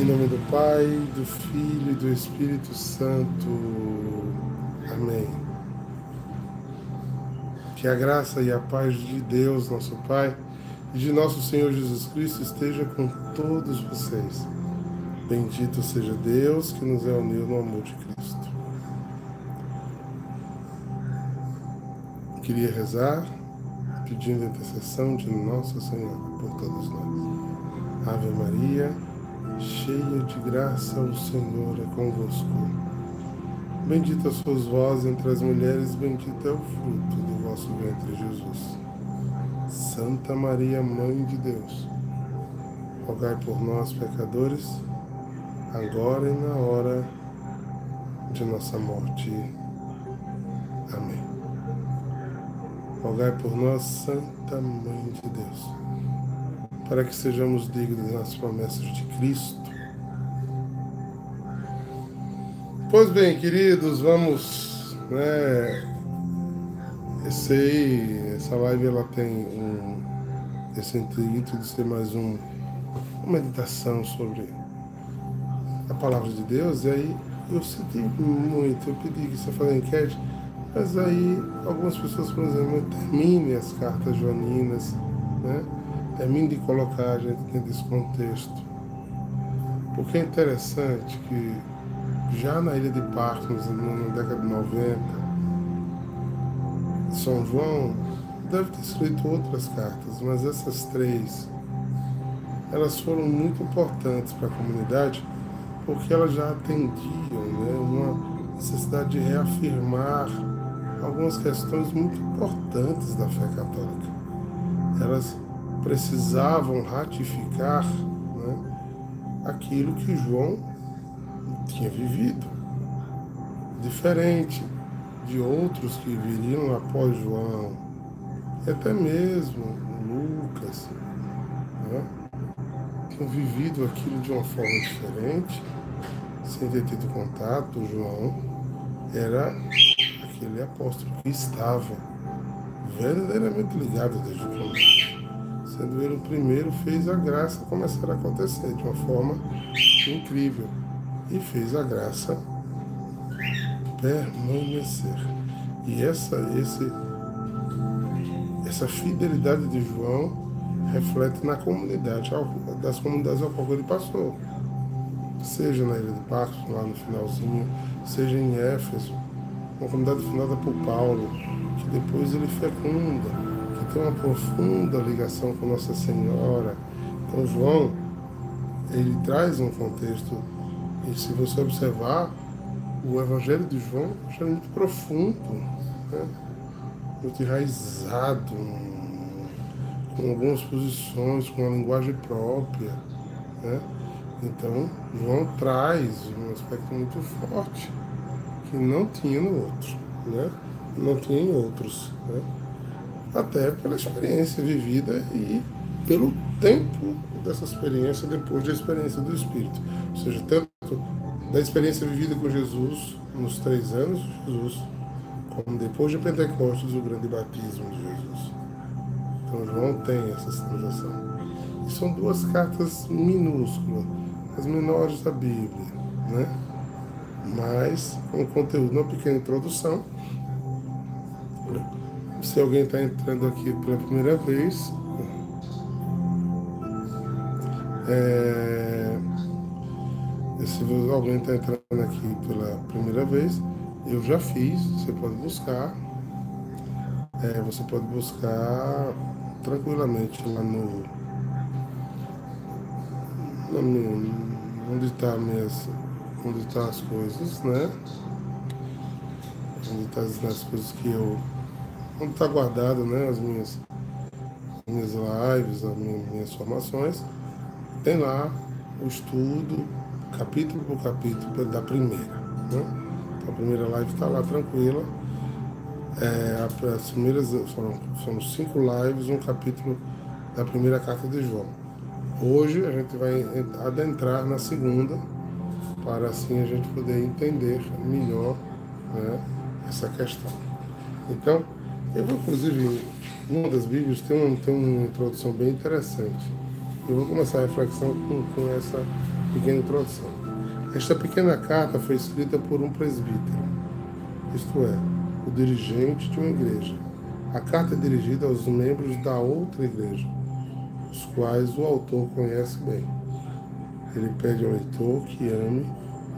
Em nome do Pai, do Filho e do Espírito Santo. Amém. Que a graça e a paz de Deus, nosso Pai, e de nosso Senhor Jesus Cristo esteja com todos vocês. Bendito seja Deus que nos reuniu no amor de Cristo. Queria rezar pedindo a intercessão de Nossa Senhora por todos nós. Ave Maria cheia de graça, o Senhor é convosco. Bendita sois vós entre as mulheres, bendito é o fruto do vosso ventre, Jesus. Santa Maria, Mãe de Deus, rogai por nós, pecadores, agora e na hora de nossa morte. Amém. Rogai por nós, Santa Mãe de Deus para que sejamos dignos das promessas de Cristo. Pois bem, queridos, vamos, né, esse, essa live ela tem um, esse intuito de ser mais um, uma meditação sobre a palavra de Deus, e aí eu senti muito, eu pedi que você faça enquete, mas aí algumas pessoas, por exemplo, termine as cartas joaninas, né? Termine de colocar a gente dentro desse contexto. Porque é interessante que já na ilha de Patmos, na década de 90, São João deve ter escrito outras cartas, mas essas três elas foram muito importantes para a comunidade porque elas já atendiam né, uma necessidade de reafirmar algumas questões muito importantes da fé católica. Elas precisavam ratificar né, aquilo que João tinha vivido, diferente de outros que viriam após João, e até mesmo Lucas, né, tinham vivido aquilo de uma forma diferente, sem ter tido contato. João era aquele apóstolo que estava verdadeiramente ligado desde o começo sendo ele o primeiro, fez a graça começar a acontecer de uma forma incrível. E fez a graça permanecer. E essa, esse, essa fidelidade de João reflete na comunidade, das comunidades ao qual ele passou. Seja na Ilha de Pacos, lá no finalzinho, seja em Éfeso, uma comunidade fundada por Paulo, que depois ele fecunda tem uma profunda ligação com Nossa Senhora. Então, João, ele traz um contexto, e se você observar, o Evangelho de João é muito profundo, né? muito enraizado, com algumas posições, com uma linguagem própria. Né? Então, João traz um aspecto muito forte que não tinha no outro, né? não tinha em outros. Né? Até pela experiência vivida e pelo tempo dessa experiência depois da experiência do Espírito. Ou seja, tanto da experiência vivida com Jesus nos três anos de Jesus, como depois de Pentecostes, o grande batismo de Jesus. Então João tem essa sinalização. E são duas cartas minúsculas, as menores da Bíblia, né? mas com conteúdo, uma pequena introdução se alguém está entrando aqui pela primeira vez, é, se alguém está entrando aqui pela primeira vez, eu já fiz, você pode buscar. É, você pode buscar tranquilamente lá no, no onde está onde tá as coisas, né? Onde estão tá as coisas que eu onde está guardado né, as minhas, minhas lives, as minhas, minhas formações, tem lá o estudo, capítulo por capítulo da primeira. Né? Então, a primeira live está lá tranquila. É, as primeiras foram, foram cinco lives, um capítulo da primeira carta de João. Hoje a gente vai adentrar na segunda, para assim a gente poder entender melhor né, essa questão. Então, eu vou, inclusive, numa das Bíblias tem, um, tem uma introdução bem interessante. Eu vou começar a reflexão com, com essa Pequena introdução. Esta pequena carta foi escrita por um presbítero, isto é, o dirigente de uma igreja. A carta é dirigida aos membros da outra igreja, os quais o autor conhece bem. Ele pede ao leitor que ame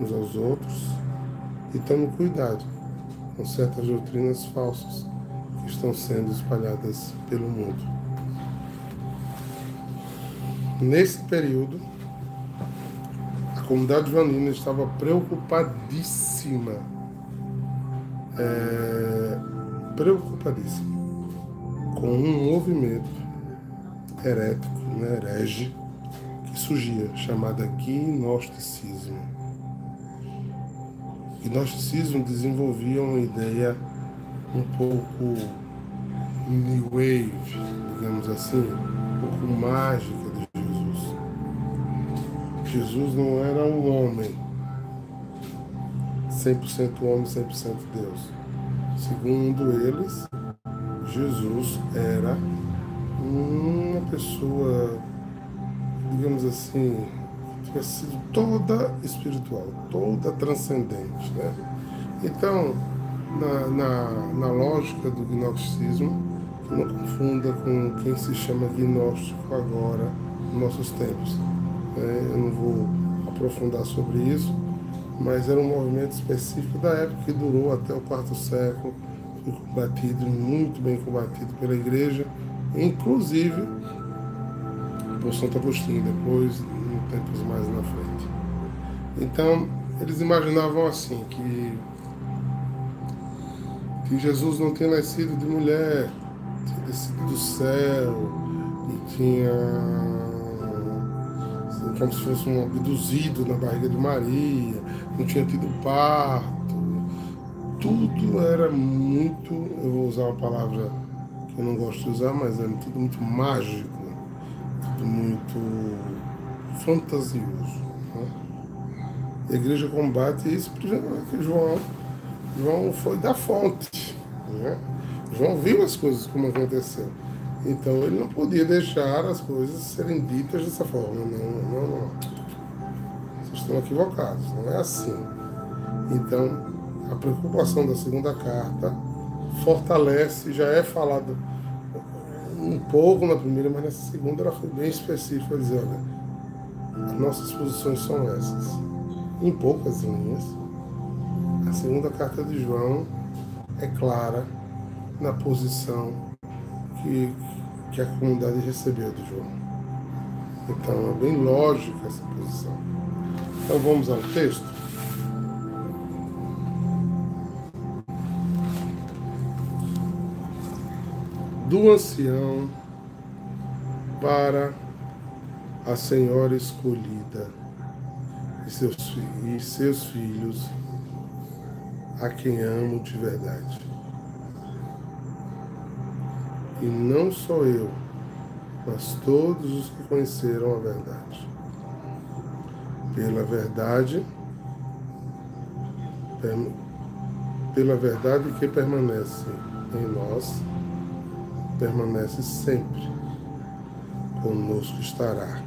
uns aos outros e tome cuidado com certas doutrinas falsas que estão sendo espalhadas pelo mundo. Nesse período, a comunidade joanina estava preocupadíssima, é, preocupadíssima com um movimento herético, né, herege, que surgia, chamada gnosticismo. Gnosticismo desenvolvia uma ideia um pouco new wave, digamos assim, um pouco mágica Jesus não era um homem, 100% homem, 100% Deus. Segundo eles, Jesus era uma pessoa, digamos assim, tinha sido toda espiritual, toda transcendente. Né? Então, na, na, na lógica do gnosticismo, não confunda com quem se chama gnóstico agora, nos nossos tempos né? eu não vou aprofundar sobre isso, mas era um movimento específico da época que durou até o quarto século, foi combatido, muito bem combatido pela igreja, inclusive por Santo Agostinho, depois, em tempos mais na frente. Então, eles imaginavam assim, que, que Jesus não tinha nascido de mulher, tinha descido do céu, e tinha como se fosse um abduzido na barriga de Maria, não tinha tido parto. Tudo era muito, eu vou usar uma palavra que eu não gosto de usar, mas é tudo muito mágico, tudo muito fantasioso. Né? A igreja combate isso porque João, João foi da fonte. Né? João viu as coisas como aconteceram. Então ele não podia deixar as coisas serem ditas dessa forma. Não, não, não. Vocês estão equivocados, não é assim. Então, a preocupação da segunda carta fortalece, já é falado um pouco na primeira, mas nessa segunda ela foi bem específica, dizer, olha, as nossas posições são essas. Em poucas linhas, a segunda carta de João é clara na posição que, que a comunidade recebeu do João. Então é bem lógica essa posição. Então vamos ao texto. Do ancião para a senhora escolhida e seus, e seus filhos, a quem amo de verdade. E não só eu, mas todos os que conheceram a verdade. Pela verdade, pela verdade que permanece em nós, permanece sempre. Conosco estará.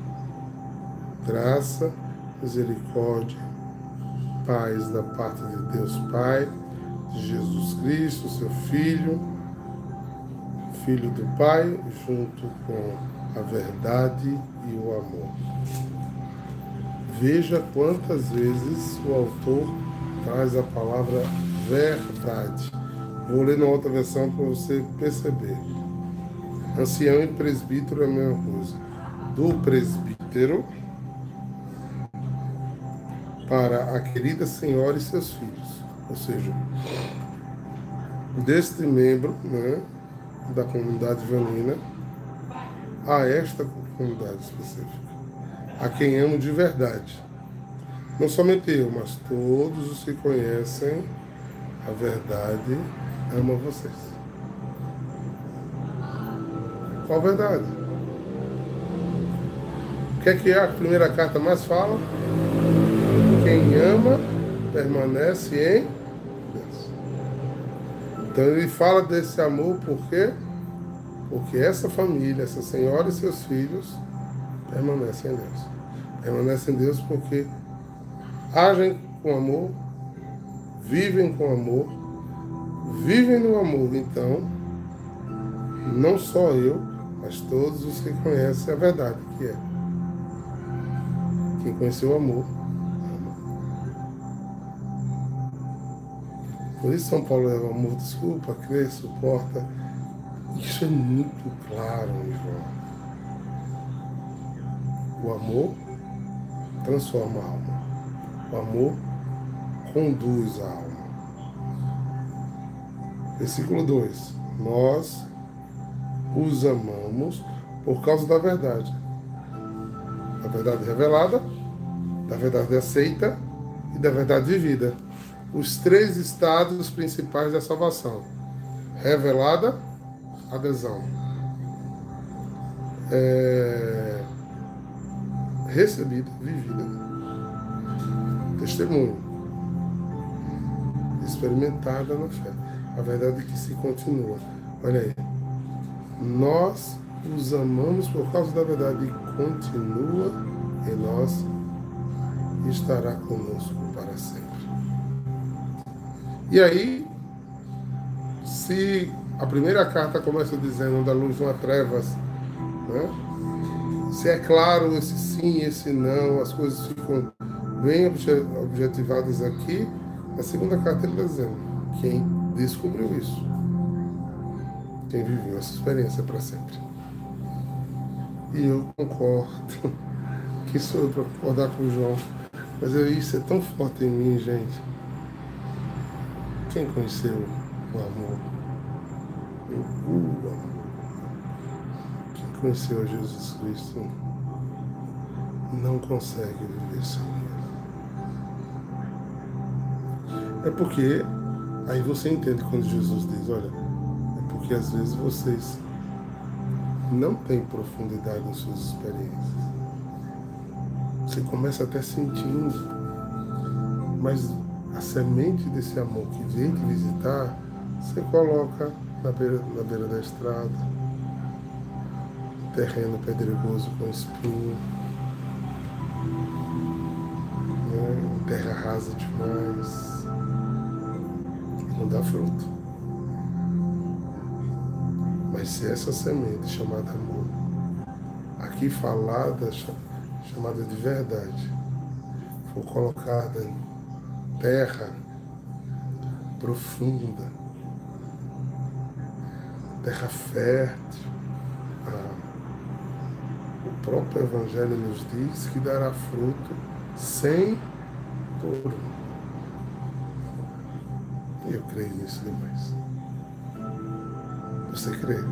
Graça, misericórdia, paz da parte de Deus Pai, de Jesus Cristo, seu Filho Filho do Pai, junto com a verdade e o amor. Veja quantas vezes o autor traz a palavra verdade. Vou ler na outra versão para você perceber. Ancião e presbítero é a mesma coisa. Do presbítero para a querida senhora e seus filhos. Ou seja, deste membro, né, da comunidade vanina a esta comunidade específica, a quem amo de verdade. Não somente eu, mas todos os que conhecem a verdade amam vocês. Qual verdade? O que é que a primeira carta mais fala? Quem ama permanece em então ele fala desse amor por quê? Porque essa família, essa senhora e seus filhos permanecem em Deus. Permanecem em Deus porque agem com amor, vivem com amor, vivem no amor. Então, não só eu, mas todos os que conhecem a verdade, que é quem conheceu o amor. Por isso São Paulo o amor, desculpa, crê, suporta. Isso é muito claro, João. O amor transforma a alma. O amor conduz a alma. Versículo 2. Nós os amamos por causa da verdade. Da verdade revelada, da verdade aceita e da verdade vivida. Os três estados principais da salvação: revelada, adesão. É... Recebida, vivida. Testemunho. Experimentada na fé. A verdade é que se continua. Olha aí. Nós os amamos por causa da verdade e continua em nós e estará conosco para sempre. E aí, se a primeira carta começa dizendo da luz não há trevas, né? se é claro esse sim, esse não, as coisas ficam bem objetivadas aqui, a segunda carta ele está dizendo quem descobriu isso, quem viveu essa experiência para sempre. E eu concordo, que sou eu para concordar com o João, mas isso é tão forte em mim, gente quem conheceu o amor? O amor. Quem conheceu Jesus Cristo não consegue viver sem ele. É porque aí você entende quando Jesus diz, olha, é porque às vezes vocês não têm profundidade em suas experiências. Você começa até sentindo, mas a semente desse amor que vem te visitar, você coloca na beira, na beira da estrada, terreno pedregoso com espinho, né? terra rasa demais, não dá fruto. Mas se essa semente chamada amor, aqui falada, chamada de verdade, for colocada terra profunda, terra fértil. Ah, o próprio Evangelho nos diz que dará fruto sem por Eu creio nisso demais. Você crê?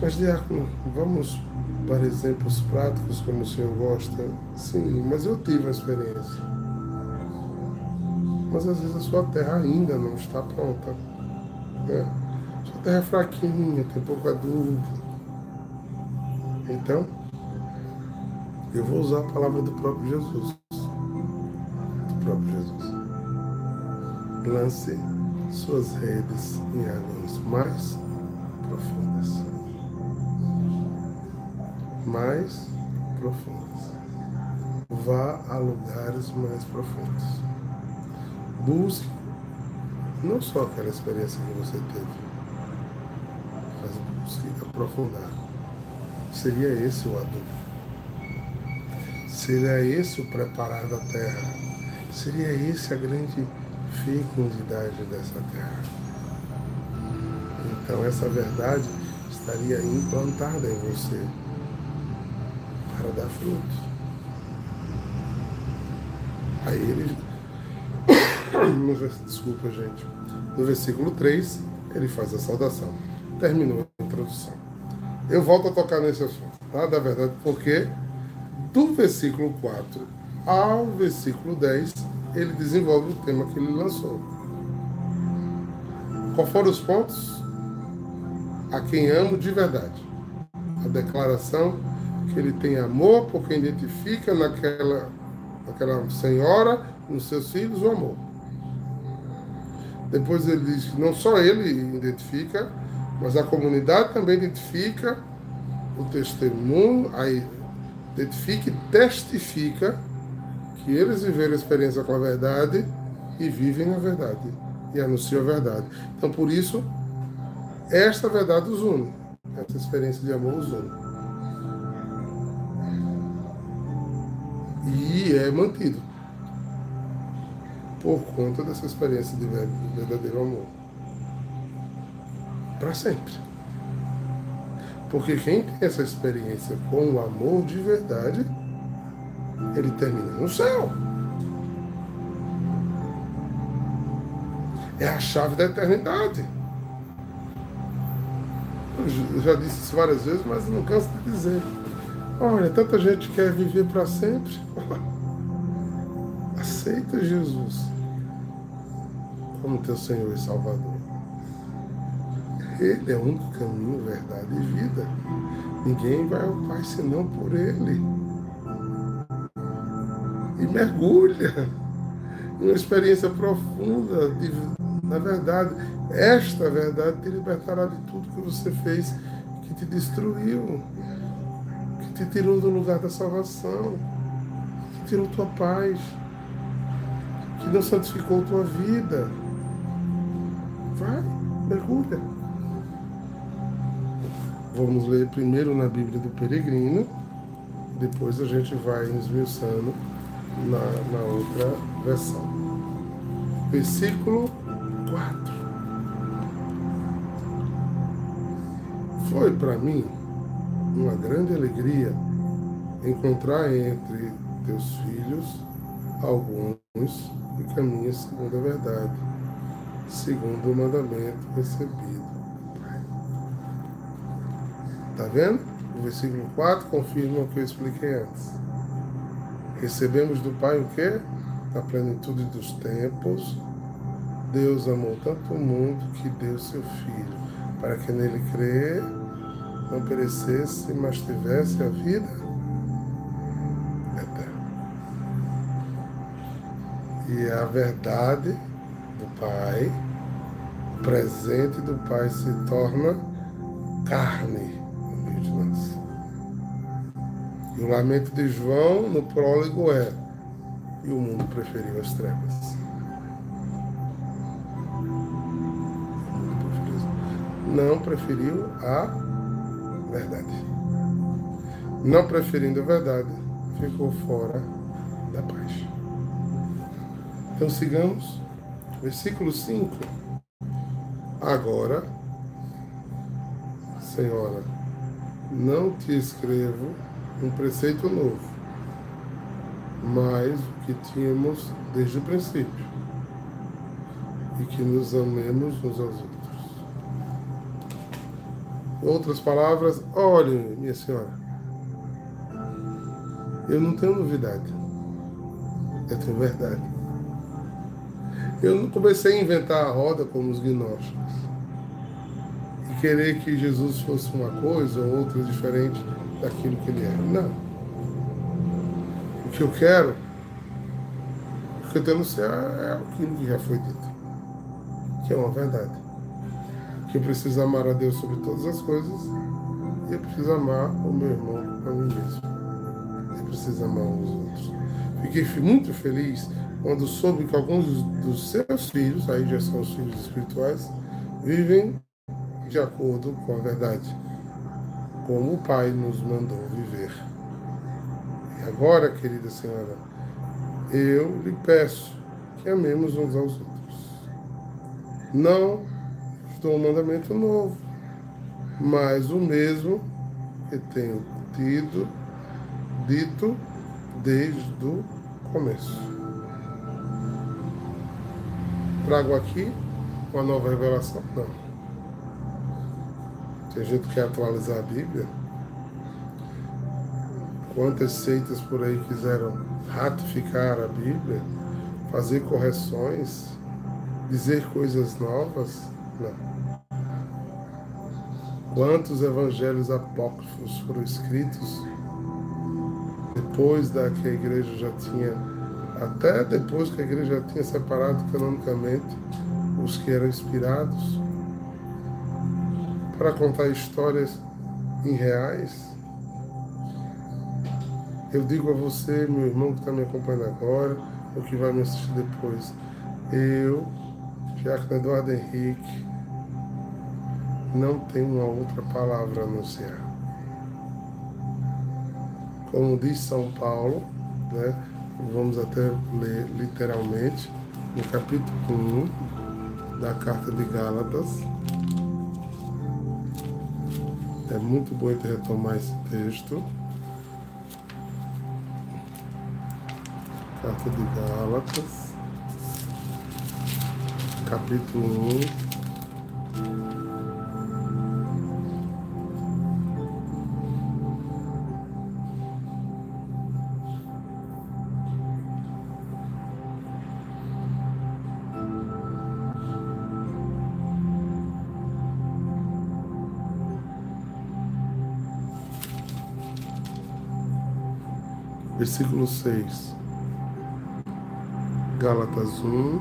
Mas, Diácono, vamos para exemplos práticos como o senhor gosta. Sim, mas eu tive a experiência. Mas às vezes a sua terra ainda não está pronta. Né? Sua terra é fraquinha, tem pouco adubo. Então, eu vou usar a palavra do próprio Jesus. Do próprio Jesus. Lance suas redes em águas mais profundas mais profundas. Vá a lugares mais profundos. Busque não só aquela experiência que você teve, mas busque aprofundar. Seria esse o adubo. Seria esse o preparar da terra. Seria esse a grande fecundidade dessa terra. Então essa verdade estaria implantada em você para dar frutos. Aí ele. Desculpa, gente. No versículo 3, ele faz a saudação. Terminou a introdução. Eu volto a tocar nesse assunto, tá? Da verdade, porque do versículo 4 ao versículo 10, ele desenvolve o tema que ele lançou. Qual foram os pontos? A quem amo de verdade. A declaração que ele tem amor porque identifica naquela, naquela senhora, nos seus filhos, o amor. Depois ele diz que não só ele identifica, mas a comunidade também identifica o testemunho, aí identifica e testifica que eles viveram a experiência com a verdade e vivem na verdade e anunciam a verdade. Então, por isso, esta verdade os une. Essa experiência de amor os une. E é mantido por conta dessa experiência de verdadeiro amor. Para sempre. Porque quem tem essa experiência com o amor de verdade, ele termina no céu. É a chave da eternidade. Eu já disse isso várias vezes, mas não canso de dizer. Olha, tanta gente quer viver para sempre. Aceita Jesus como teu Senhor e Salvador. Ele é o único caminho, verdade e vida. Ninguém vai ao Pai senão por Ele. E mergulha em uma experiência profunda de, na verdade. Esta verdade te libertará de tudo que você fez que te destruiu, te tirou do lugar da salvação, que tirou tua paz, que não santificou tua vida. Vai, mergulha. Vamos ler primeiro na Bíblia do Peregrino, depois a gente vai esmiuçando na, na outra versão. Versículo 4. Foi para mim uma grande alegria encontrar entre teus filhos alguns que caminham segundo a verdade segundo o mandamento recebido. Está vendo? O versículo 4 confirma o que eu expliquei antes. Recebemos do Pai o quê? Na plenitude dos tempos, Deus amou tanto o mundo que deu seu Filho, para que nele crer não perecesse, mas tivesse a vida eterna. E a verdade do Pai, o presente do Pai se torna carne no meio de nós. E o lamento de João no prólogo é: e o mundo preferiu as trevas. Não preferiu a verdade. Não preferindo a verdade, ficou fora da paz. Então sigamos Versículo 5. Agora, Senhora, não te escrevo um preceito novo, mas o que tínhamos desde o princípio, e que nos amemos uns aos outros. Outras palavras, olhem, minha senhora, eu não tenho novidade, eu tenho verdade. Eu não comecei a inventar a roda como os gnósticos. E querer que Jesus fosse uma coisa ou outra diferente daquilo que ele era. Não. O que eu quero, o que eu céu é aquilo que já foi dito. Que é uma verdade. Que eu preciso amar a Deus sobre todas as coisas e eu preciso amar o meu irmão a mim mesmo. Eu preciso amar os outros. Fiquei muito feliz quando soube que alguns dos seus filhos, aí já são os filhos espirituais, vivem de acordo com a verdade, como o Pai nos mandou viver. E agora, querida Senhora, eu lhe peço que amemos uns aos outros. Não estou um mandamento novo, mas o mesmo que tenho tido, dito desde o começo trago aqui uma nova revelação? Não. Tem gente que quer atualizar a Bíblia. Quantas seitas por aí quiseram ratificar a Bíblia, fazer correções, dizer coisas novas? Não. Quantos evangelhos apócrifos foram escritos depois da que a igreja já tinha até depois que a igreja tinha separado canonicamente os que eram inspirados para contar histórias em reais. Eu digo a você, meu irmão que está me acompanhando agora, ou que vai me assistir depois, eu, Jacques Eduardo Henrique, não tenho uma outra palavra a anunciar. Como diz São Paulo, né, vamos até ler literalmente, no capítulo 1 da carta de Gálatas. É muito bom retomar esse texto. Carta de Gálatas, capítulo 1. Versículo 6. Gálatas 1,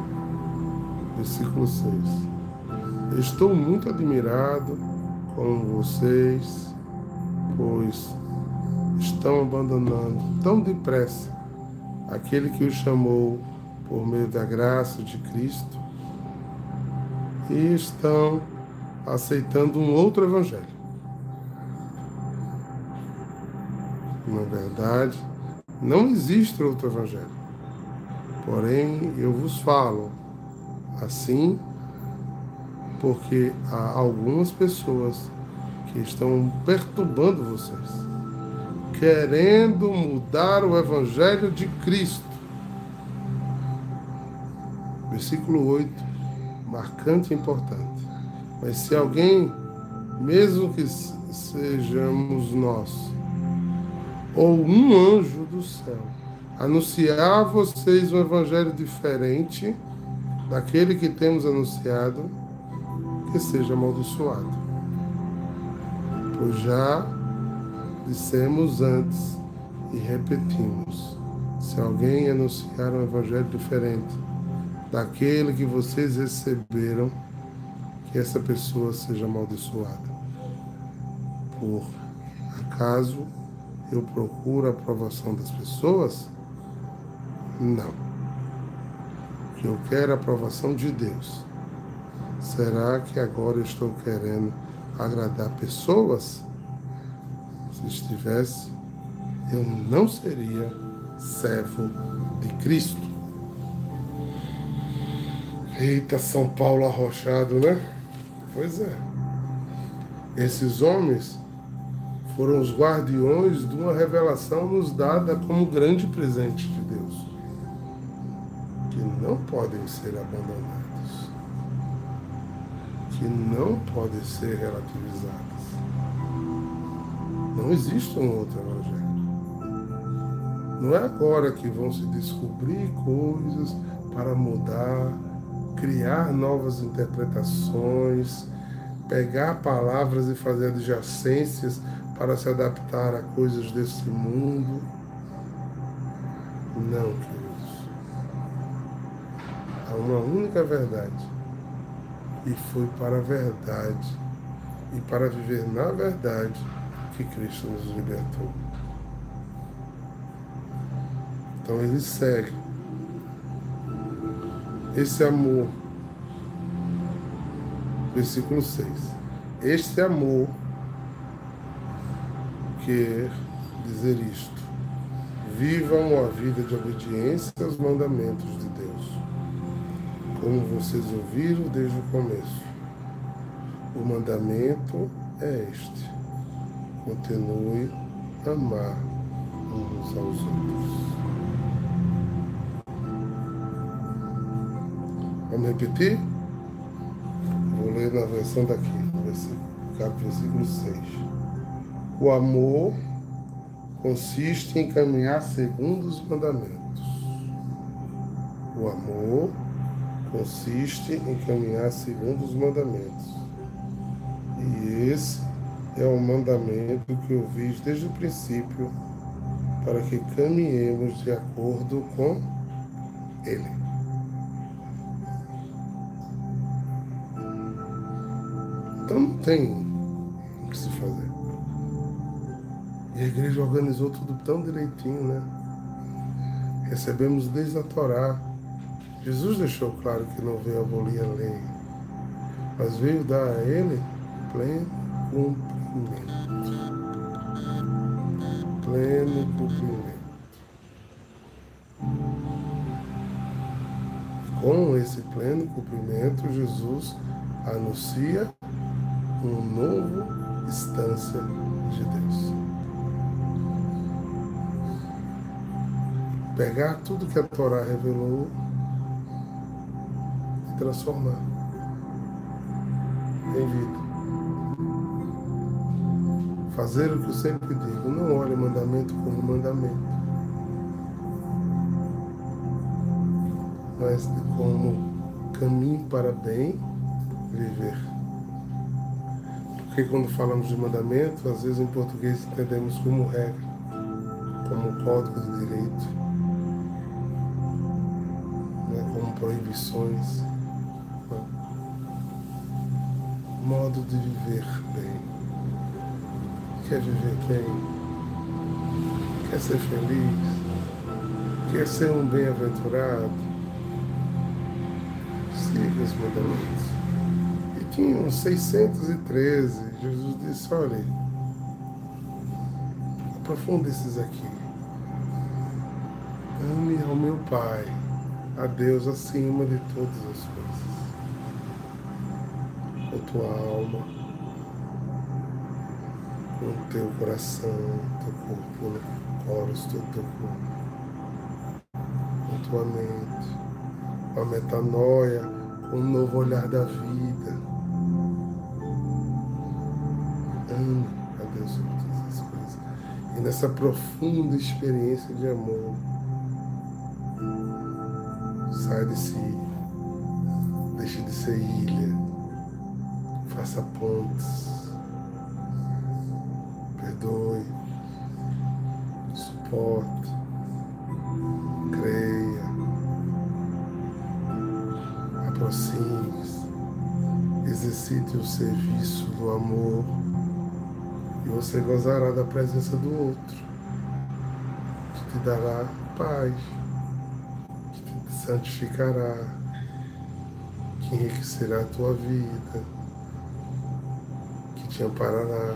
versículo 6. Estou muito admirado com vocês, pois estão abandonando tão depressa aquele que os chamou por meio da graça de Cristo e estão aceitando um outro evangelho. Na verdade, não existe outro evangelho. Porém, eu vos falo assim porque há algumas pessoas que estão perturbando vocês, querendo mudar o evangelho de Cristo. Versículo 8, marcante e importante. Mas se alguém, mesmo que sejamos nós, ou um anjo do céu anunciar a vocês um evangelho diferente daquele que temos anunciado, que seja amaldiçoado. Pois já dissemos antes e repetimos: se alguém anunciar um evangelho diferente daquele que vocês receberam, que essa pessoa seja amaldiçoada. Por acaso eu procuro a aprovação das pessoas? Não. Eu quero a aprovação de Deus. Será que agora eu estou querendo agradar pessoas? Se estivesse, eu não seria servo de Cristo. Eita, São Paulo arrochado, né? Pois é. Esses homens foram os guardiões de uma revelação nos dada como grande presente de Deus, que não podem ser abandonados, que não podem ser relativizados. Não existe um outro evangelho. Não é agora que vão se descobrir coisas para mudar, criar novas interpretações, pegar palavras e fazer adjacências para se adaptar a coisas desse mundo. Não, queridos. Há uma única verdade. E foi para a verdade e para viver na verdade que Cristo nos libertou. Então ele segue. Esse amor, versículo 6. Este amor quer dizer isto: vivam a vida de obediência aos mandamentos de Deus, como vocês ouviram desde o começo. O mandamento é este: continue a amar uns aos outros. Vamos repetir? Vou ler na versão daqui, versículo 6. O amor consiste em caminhar segundo os mandamentos. O amor consiste em caminhar segundo os mandamentos. E esse é o mandamento que eu vi desde o princípio, para que caminhemos de acordo com ele. Então não tem o que se fazer. E a igreja organizou tudo tão direitinho, né? Recebemos desde a Torá. Jesus deixou claro que não veio abolir a lei, mas veio dar a ele pleno cumprimento. Pleno cumprimento. Com esse pleno cumprimento, Jesus anuncia um novo instância de Deus. Pegar tudo que a Torá revelou e transformar em vida. Fazer o que eu sempre digo, não olhe mandamento como mandamento, mas como caminho para bem viver. Porque quando falamos de mandamento, às vezes em português entendemos como regra, como código de direito, proibições, né, modo de viver bem. Quer viver bem? Quer ser feliz? Quer ser um bem-aventurado? Siga os mandamentos tinham 613. Jesus disse: olha, aprofunda esses aqui. Ame ao meu Pai, a Deus acima de todas as coisas. Com tua alma, com o teu coração, teu corpo, coros, todo teu corpo. Com tua mente, com a metanoia, com um novo olhar da vida ame a Deus sobre todas as coisas. E nessa profunda experiência de amor, sai de si, deixe de ser ilha, faça pontes, perdoe, suporte, creia, aproxime-se, exercite o serviço do amor e você gozará da presença do outro, que te dará paz, santificará, que enriquecerá a tua vida, que te amparará.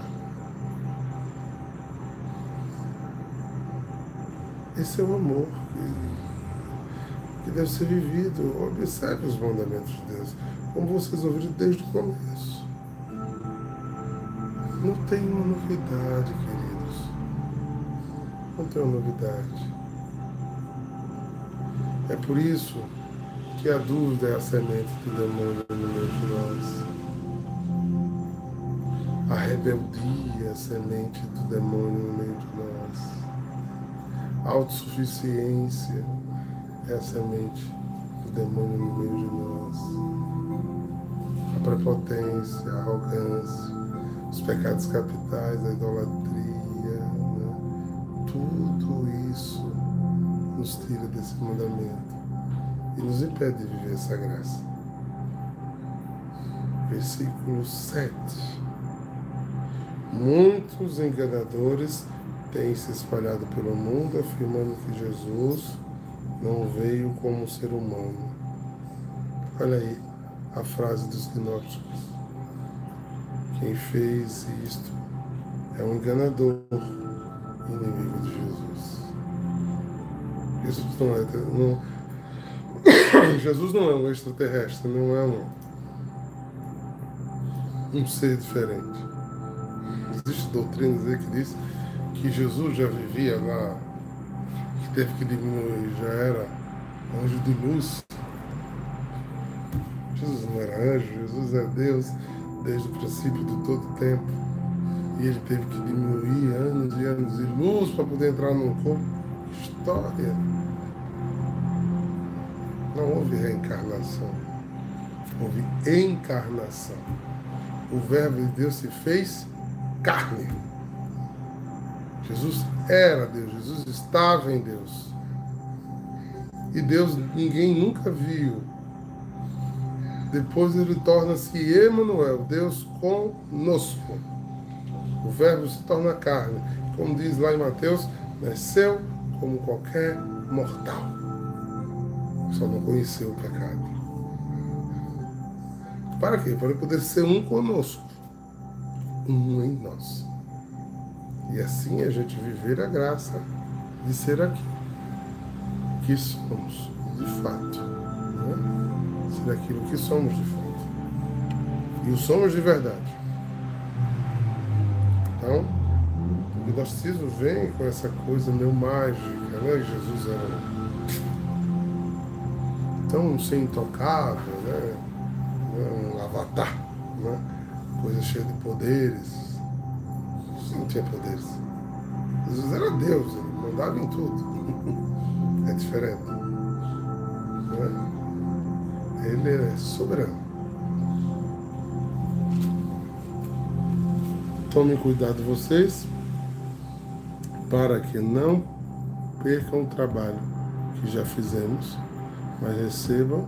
Esse é o amor que deve ser vivido. Observe os mandamentos de Deus, como vocês ouviram desde o começo. Não tem uma novidade, queridos. Não tem uma novidade. É por isso que a dúvida é a semente do demônio no meio de nós. A rebeldia é a semente do demônio no meio de nós. A autossuficiência é a semente do demônio no meio de nós. A prepotência, a arrogância, os pecados capitais, a idolatria, desse mandamento e nos impede de viver essa graça. Versículo 7. Muitos enganadores têm se espalhado pelo mundo afirmando que Jesus não veio como ser humano. Olha aí a frase dos gnósticos. Quem fez isto é um enganador, inimigo de Jesus. Jesus não é, não, Jesus não é um extraterrestre, não é um, um ser diferente. Existe doutrinas aí que diz que Jesus já vivia lá, que teve que diminuir, já era anjo de luz. Jesus não era anjo, Jesus é Deus desde o princípio de todo o tempo. E ele teve que diminuir anos e anos de luz para poder entrar num corpo. História. Não houve reencarnação. Houve encarnação. O Verbo de Deus se fez carne. Jesus era Deus, Jesus estava em Deus. E Deus ninguém nunca viu depois ele torna-se Emanuel, Deus conosco. O verbo se torna carne. como diz lá em Mateus, nasceu como qualquer mortal. Só não conheceu o pecado. Para quê? Para poder ser um conosco, um em nós. E assim a gente viver a graça de ser aqui, que somos de fato. Né? Ser aquilo que somos de fato. E o somos de verdade. Então, o gnosticismo vem com essa coisa meio mágica, né? Jesus era tão sem intocável, né? Um avatar, né? Coisa cheia de poderes. Jesus não tinha poderes. Jesus era Deus, ele mandava em tudo. É diferente. Né? Ele é soberano. Tomem cuidado vocês para que não percam o trabalho que já fizemos, mas recebam,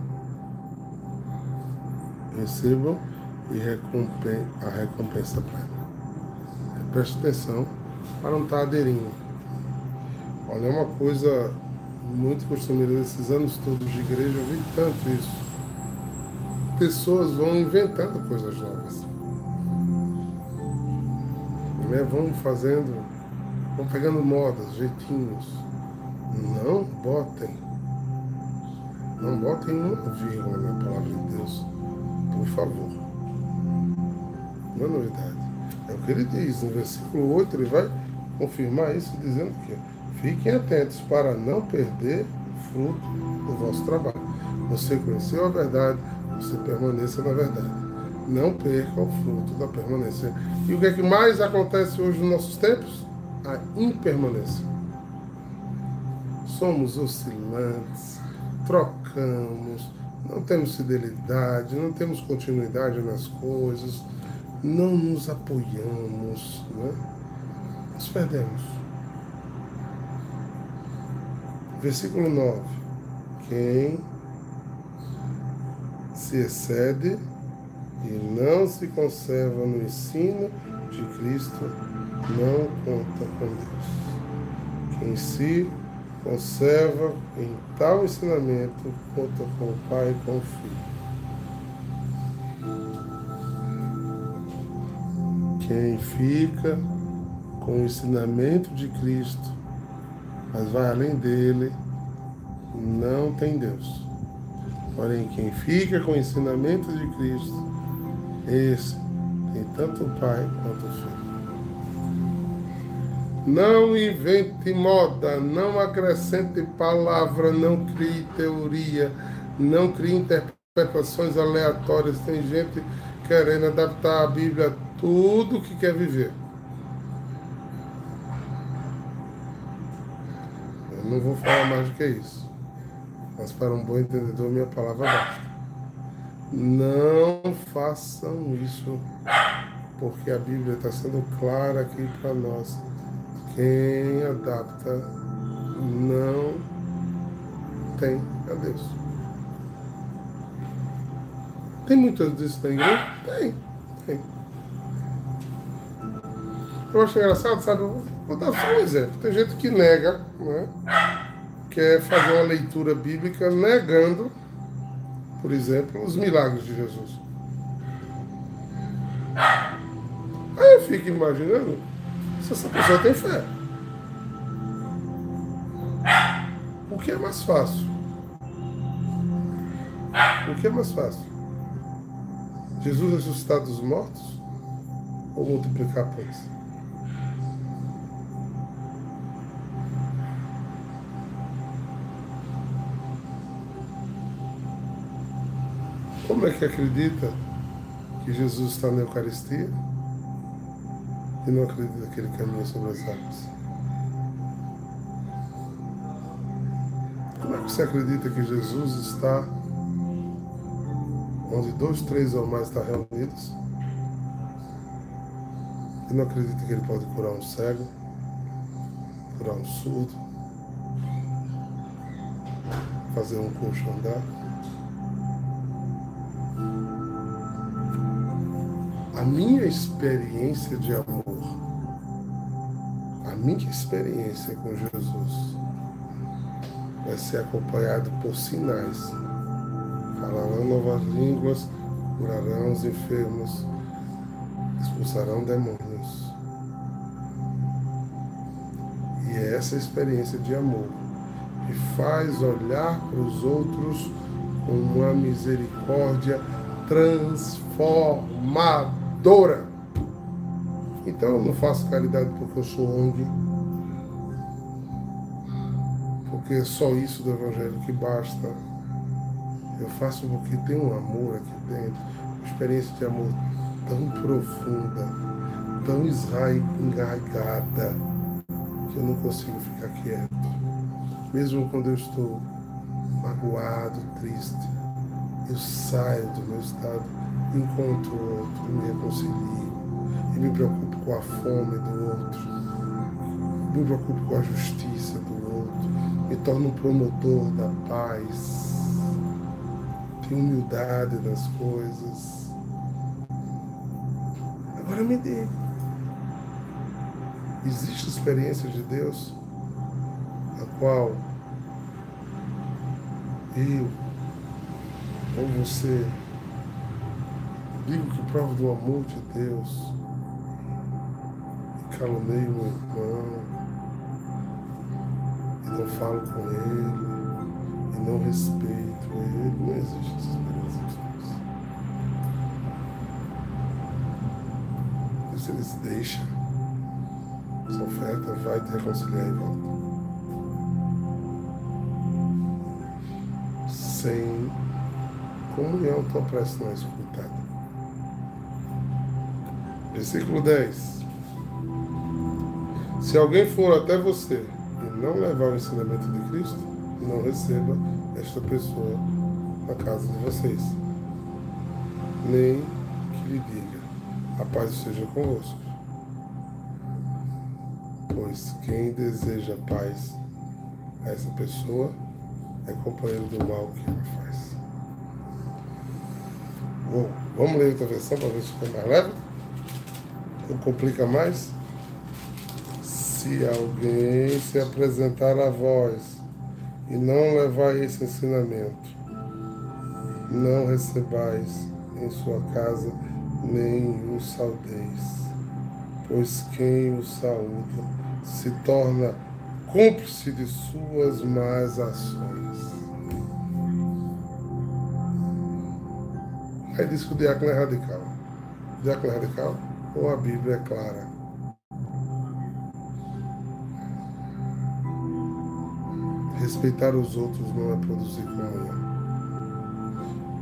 recebam e recompen a recompensa plena. Preste atenção para não estar aderindo. Olha, é uma coisa muito costumeira nesses anos todos de igreja, eu vi tanto isso. Pessoas vão inventando coisas novas né? vão fazendo, vão pegando modas, jeitinhos. Não botem, não botem uma vírgula na palavra de Deus, por favor. Não é novidade. É o que ele diz no versículo 8, ele vai confirmar isso dizendo que fiquem atentos para não perder o fruto do vosso trabalho. Você conheceu a verdade, você permaneça na verdade não perca o fruto da permanência. E o que é que mais acontece hoje nos nossos tempos? A impermanência. Somos oscilantes, trocamos, não temos fidelidade, não temos continuidade nas coisas, não nos apoiamos, né? nos perdemos. Versículo 9. Quem se excede e não se conserva no ensino de Cristo, não conta com Deus. Quem se conserva em tal ensinamento, conta com o Pai e com o Filho. Quem fica com o ensinamento de Cristo, mas vai além dele, não tem Deus. Porém, quem fica com o ensinamento de Cristo, esse tem tanto o Pai quanto o Filho. Não invente moda, não acrescente palavra, não crie teoria, não crie interpretações aleatórias. Tem gente querendo adaptar a Bíblia a tudo que quer viver. Eu não vou falar mais do que isso. Mas para um bom entendedor, minha palavra basta. Não façam isso, porque a Bíblia está sendo clara aqui para nós. Quem adapta não tem a Deus. Tem muitas disso na igreja? Tem, tem. Eu acho engraçado, sabe? Vou dar só um exemplo. Tem gente que nega, né? quer fazer uma leitura bíblica negando por exemplo, os milagres de Jesus. Aí eu fico imaginando se essa pessoa tem fé. O que é mais fácil? O que é mais fácil? Jesus ressuscitar dos mortos ou multiplicar pães? Como é que acredita que Jesus está na Eucaristia e não acredita que ele caminha sobre as águas? Como é que você acredita que Jesus está onde dois, três ou mais estão reunidos e não acredita que ele pode curar um cego, curar um surdo, fazer um coxo andar? a minha experiência de amor, minha experiência com Jesus vai ser acompanhado por sinais. Falarão novas línguas, curarão os enfermos, expulsarão demônios. E é essa experiência de amor que faz olhar para os outros com uma misericórdia transformadora. Então eu não faço caridade porque eu sou ONG, porque é só isso do Evangelho que basta. Eu faço porque tem um amor aqui dentro, uma experiência de amor tão profunda, tão engarrigada, que eu não consigo ficar quieto. Mesmo quando eu estou magoado, triste, eu saio do meu estado, encontro outro, me reconcilio e me preocupo com a fome do outro, me preocupo com a justiça do outro, me torno um promotor da paz, tenho humildade nas coisas. Agora me diga, existe experiência de Deus a qual eu ou você digo que prova do amor de Deus calunei meu irmão e não falo com ele e não respeito ele, não existe experiência de Deus. Se eles deixam, essa oferta vai te reconciliar e volta. Sem comunhão, tua prece não é escutada. Versículo 10. Se alguém for até você e não levar o ensinamento de Cristo, não receba esta pessoa na casa de vocês. Nem que lhe diga, a paz seja convosco. Pois quem deseja paz a essa pessoa é companheiro do mal que ela faz. Bom, vamos ler outra versão para ver se fica mais leve? Não complica mais? Se alguém se apresentar a vós e não levar esse ensinamento, não recebais em sua casa nem o saudeis, pois quem o saúda se torna cúmplice de suas más ações. Aí diz que o diácono é radical. O diácono é radical ou a Bíblia é clara? Respeitar os outros não é produzir comunhão.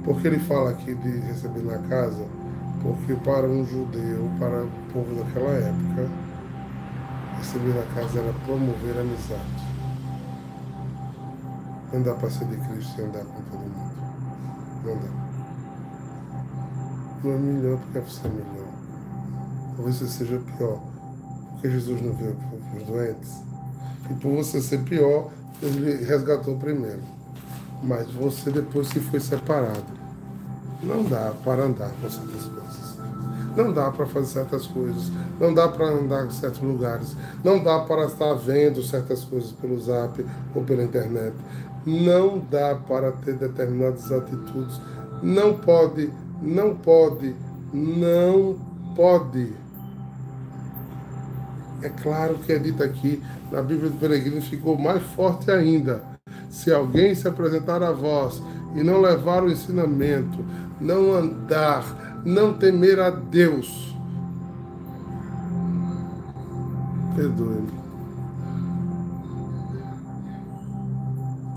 Porque ele fala aqui de receber na casa? Porque para um judeu, para o povo daquela época, receber na casa era promover amizade. Não dá para ser de Cristo e andar com todo mundo. Não dá. Não é melhor porque você é melhor. Talvez você seja pior. Porque Jesus não veio para os doentes. E por você ser pior, ele resgatou primeiro. Mas você depois se foi separado. Não dá para andar com certas coisas. Não dá para fazer certas coisas. Não dá para andar em certos lugares. Não dá para estar vendo certas coisas pelo zap ou pela internet. Não dá para ter determinadas atitudes. Não pode não pode, não pode. É claro que é dito aqui na Bíblia do Peregrino, ficou mais forte ainda. Se alguém se apresentar a vós e não levar o ensinamento, não andar, não temer a Deus, perdoe-me.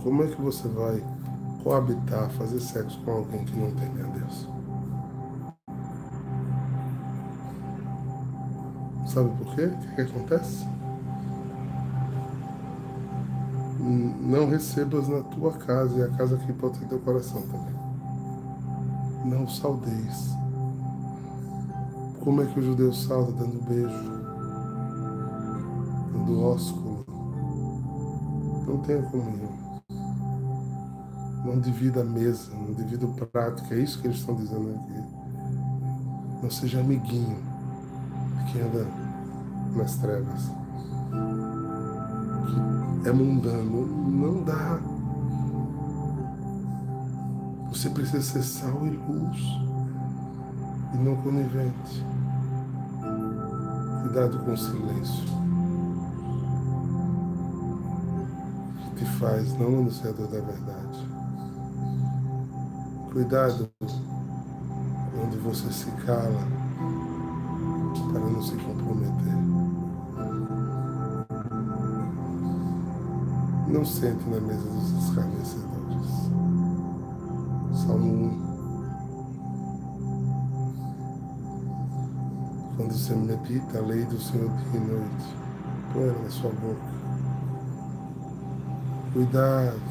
Como é que você vai coabitar, fazer sexo com alguém que não teme a Deus? Sabe por quê? O que, que acontece? Não recebas na tua casa, e a casa aqui pode ter teu coração também. Não saudeis. Como é que o judeu sauda? Dando beijo, dando ósculo. Não tenha comunhão. Não divida a mesa, não divida o prato, que é isso que eles estão dizendo aqui. Não seja amiguinho de quem anda nas trevas. que é mundano. Não dá. Você precisa ser sal e luz e não conivente. Cuidado com o silêncio. Que te faz não anunciador da verdade. Cuidado quando você se cala para não se comprometer. Não sente na mesa dos escarnecedores. Salmo 1. Quando você medita a lei do Senhor dia e noite, põe na sua boca. Cuidado.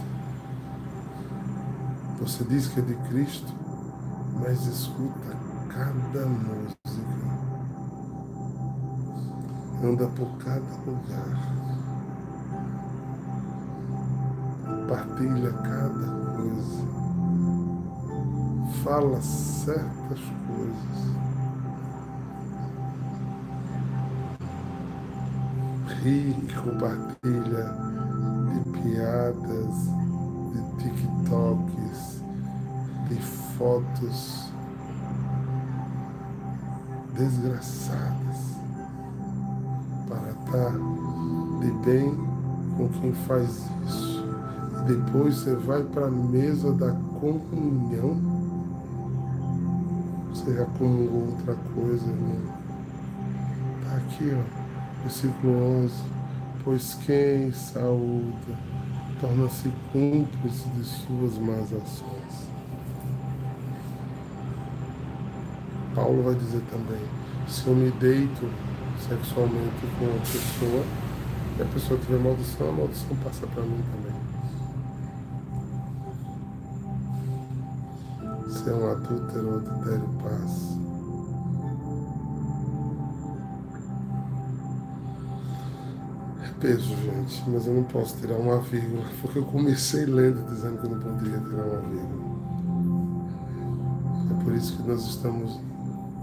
Você diz que é de Cristo, mas escuta cada música. Anda por cada lugar. Partilha cada coisa. Fala certas coisas ri e compartilha de piadas, de TikToks, de fotos desgraçadas para estar de bem com quem faz isso. Depois você vai para a mesa da comunhão. Você já comungou outra coisa, irmão. Tá aqui, ó. Versículo 11: Pois quem saúda torna-se cúmplice de suas más ações. Paulo vai dizer também: se eu me deito sexualmente com uma pessoa e a pessoa tiver maldição, a maldição passa para mim também. Um adúltero ou adultério, passa. peso, gente, mas eu não posso tirar uma vírgula, porque eu comecei lendo dizendo que eu não poderia tirar uma vírgula. É por isso que nós estamos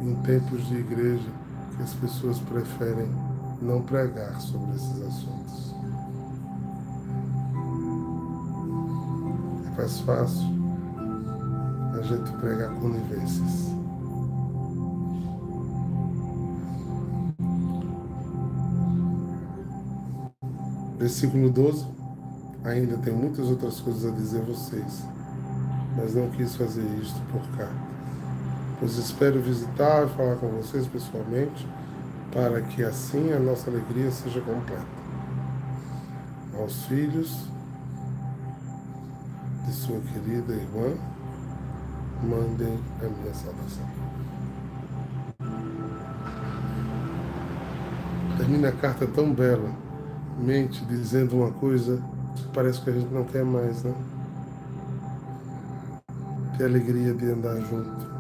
em tempos de igreja que as pessoas preferem não pregar sobre esses assuntos. É mais fácil a gente pregar conivências. Versículo 12. Ainda tem muitas outras coisas a dizer a vocês, mas não quis fazer isto por cá. Pois espero visitar e falar com vocês pessoalmente, para que assim a nossa alegria seja completa. Aos filhos de sua querida irmã, mandem a minha saudação. Termina a carta tão bela mente dizendo uma coisa que parece que a gente não quer mais, né? Ter alegria de andar junto.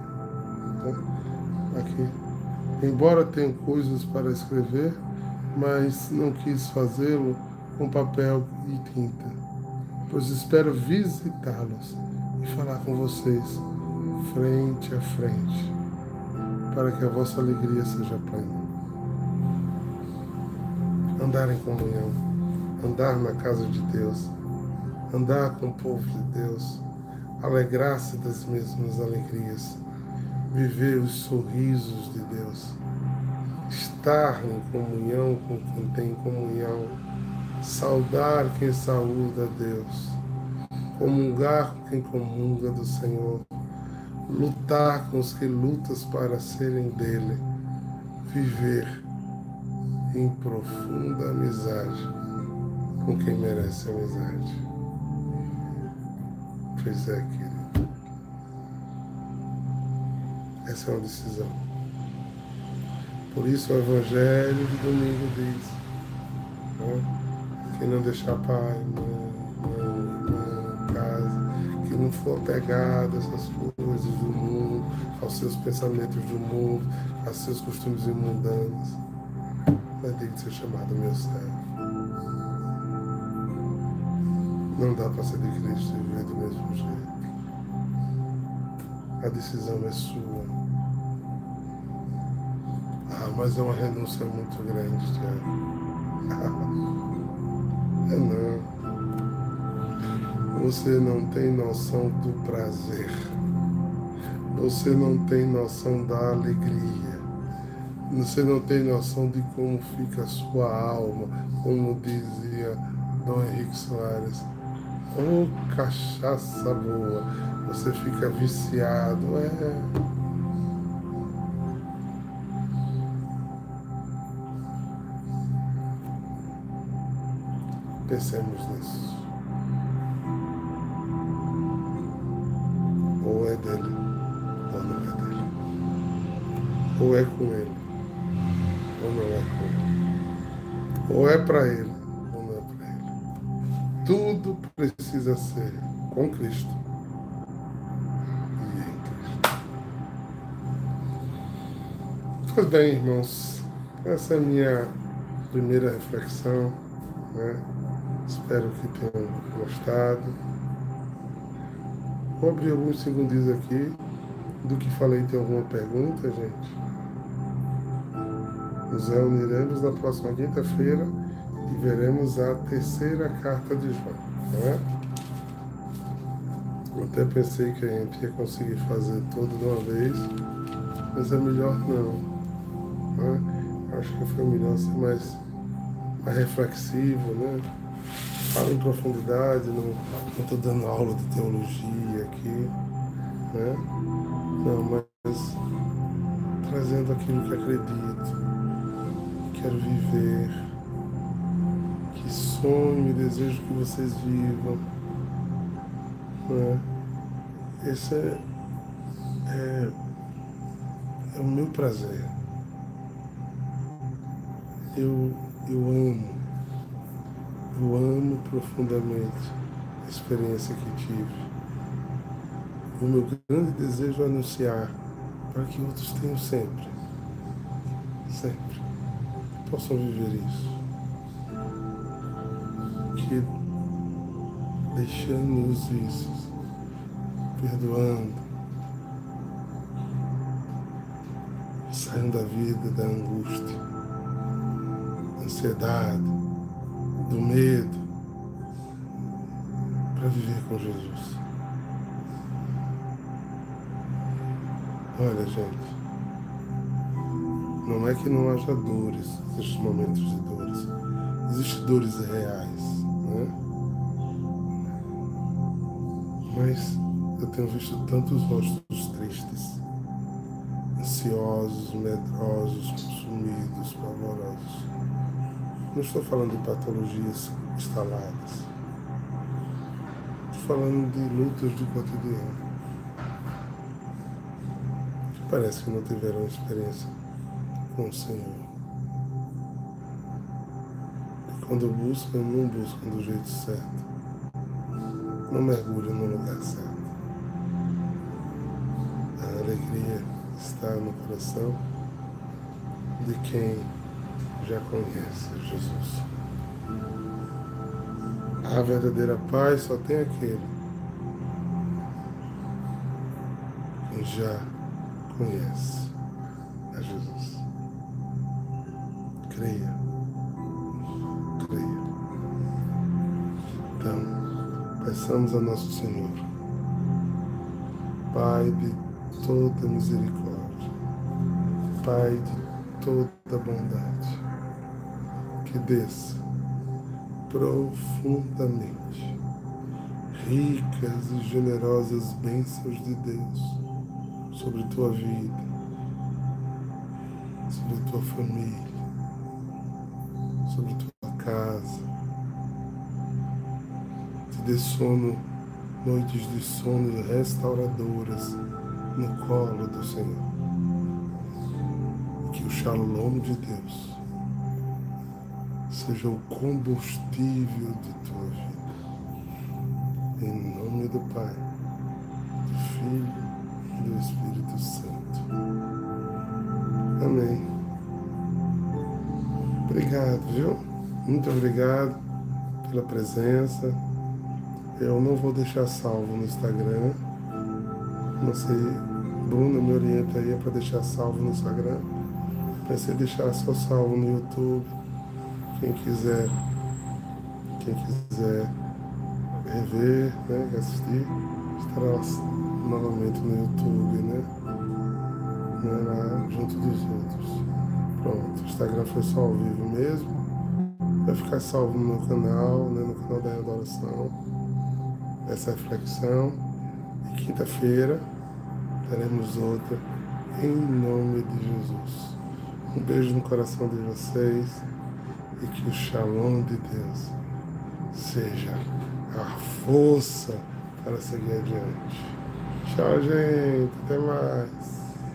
Então, aqui. Embora tenha coisas para escrever, mas não quis fazê-lo com papel e tinta, pois espero visitá-los e falar com vocês frente a frente, para que a vossa alegria seja plena. Andar em comunhão, andar na casa de Deus, andar com o povo de Deus, alegrar-se das mesmas alegrias, viver os sorrisos de Deus, estar em comunhão com quem tem comunhão, saudar quem saúda a Deus, comungar com quem comunga do Senhor, lutar com os que lutas para serem dele, viver em profunda amizade com quem merece amizade. Pois é, querido. Essa é uma decisão. Por isso o Evangelho de domingo diz: né? quem não deixar pai, mãe, mãe, mãe, casa, que não for apegado a essas coisas do mundo, aos seus pensamentos do mundo, aos seus costumes imundanos mas tem que ser chamado meu servo. Não dá para ser de Cristo e viver do mesmo jeito. A decisão é sua. Ah, mas é uma renúncia muito grande, Tiago. é não. Você não tem noção do prazer. Você não tem noção da alegria. Você não tem noção de como fica a sua alma, como dizia Dom Henrique Soares. Oh, cachaça boa. Você fica viciado. É. Pensemos nisso. Ou é com ele, ou não é com ele. Ou é para ele, ou não é para ele. Tudo precisa ser com Cristo e em Cristo. Pois bem, irmãos, essa é a minha primeira reflexão. Né? Espero que tenham gostado. Vou abrir alguns segundos aqui. Do que falei, tem alguma pergunta, gente? Nos reuniremos na próxima quinta-feira e veremos a terceira carta de João. Né? Eu até pensei que a gente ia conseguir fazer tudo de uma vez, mas é melhor não. Né? Acho que foi melhor ser mais, mais reflexivo, né? falo em profundidade, não estou dando aula de teologia aqui, né? Não, mas trazendo aquilo que acredito, quero viver, que sonho e desejo que vocês vivam. Né? Esse é, é, é o meu prazer. Eu, eu amo eu amo profundamente a experiência que tive. O meu grande desejo é anunciar para que outros tenham sempre, sempre, possam viver isso. Que deixando os vícios, perdoando, saiam da vida da angústia, da ansiedade, do medo, para viver com Jesus. Olha, gente, não é que não haja dores, existem momentos de dores. Existem dores reais, né? Mas eu tenho visto tantos rostos tristes, ansiosos, medrosos, consumidos, pavorosos. Não estou falando de patologias instaladas. Estou falando de lutas do cotidiano. Que parece que não tiveram experiência com o Senhor. E quando buscam, não buscam do jeito certo. Não mergulham no lugar certo. A alegria está no coração de quem já conhece Jesus. A verdadeira paz só tem aquele que já conhece peçamos a nosso Senhor, Pai de toda misericórdia, Pai de toda bondade que desça profundamente ricas e generosas bênçãos de Deus sobre tua vida, sobre tua família, sobre tua casa. Dê sono, noites de sono restauradoras no colo do Senhor. Que o shalom de Deus seja o combustível de tua vida. Em nome do Pai, do Filho e do Espírito Santo. Amém. Obrigado, viu? Muito obrigado pela presença. Eu não vou deixar salvo no Instagram. Não sei, Bruna me orienta aí para deixar salvo no Instagram. Pensei em deixar só salvo no YouTube Quem quiser, quem quiser rever, né, assistir, estará novamente no YouTube, né? né lá junto dos outros. Pronto, o Instagram foi só ao vivo mesmo. Vai ficar salvo no meu canal, né, no canal da Adoração, essa reflexão. E quinta-feira teremos outra em nome de Jesus. Um beijo no coração de vocês e que o shalom de Deus seja a força para seguir adiante. Tchau, gente. Até mais.